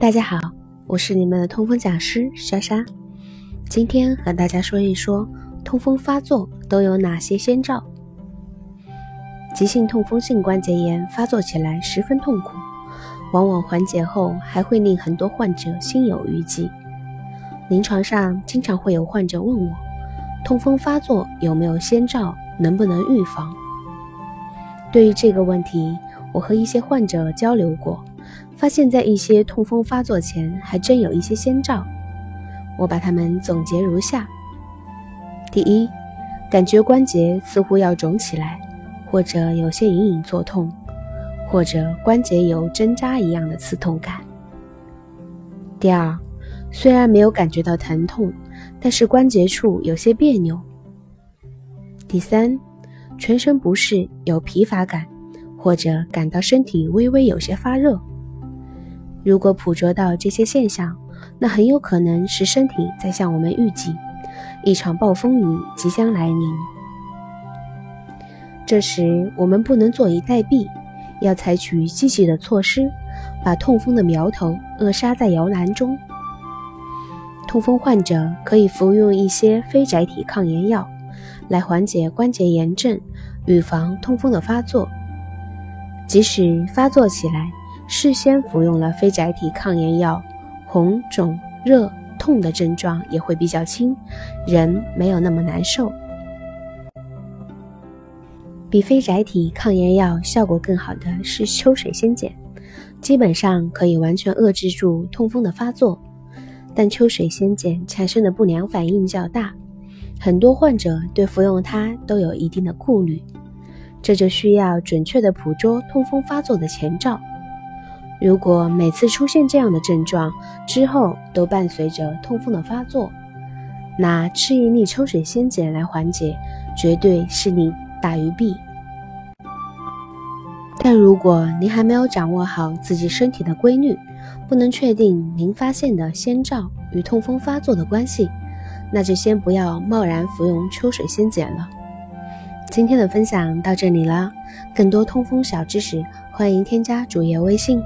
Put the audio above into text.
大家好，我是你们的痛风讲师莎莎。今天和大家说一说痛风发作都有哪些先兆。急性痛风性关节炎发作起来十分痛苦，往往缓解后还会令很多患者心有余悸。临床上经常会有患者问我，痛风发作有没有先兆，能不能预防？对于这个问题，我和一些患者交流过。发现，在一些痛风发作前，还真有一些先兆。我把它们总结如下：第一，感觉关节似乎要肿起来，或者有些隐隐作痛，或者关节有针扎一样的刺痛感。第二，虽然没有感觉到疼痛，但是关节处有些别扭。第三，全身不适，有疲乏感，或者感到身体微微有些发热。如果捕捉到这些现象，那很有可能是身体在向我们预警，一场暴风雨即将来临。这时，我们不能坐以待毙，要采取积极的措施，把痛风的苗头扼杀在摇篮中。痛风患者可以服用一些非甾体抗炎药，来缓解关节炎症，预防痛风的发作。即使发作起来，事先服用了非甾体抗炎药，红肿热痛的症状也会比较轻，人没有那么难受。比非甾体抗炎药效果更好的是秋水仙碱，基本上可以完全遏制住痛风的发作，但秋水仙碱产生的不良反应较大，很多患者对服用它都有一定的顾虑，这就需要准确的捕捉痛风发作的前兆。如果每次出现这样的症状之后都伴随着痛风的发作，那吃一粒秋水仙碱来缓解，绝对是利大于弊。但如果您还没有掌握好自己身体的规律，不能确定您发现的先兆与痛风发作的关系，那就先不要贸然服用秋水仙碱了。今天的分享到这里了，更多痛风小知识，欢迎添加主页微信。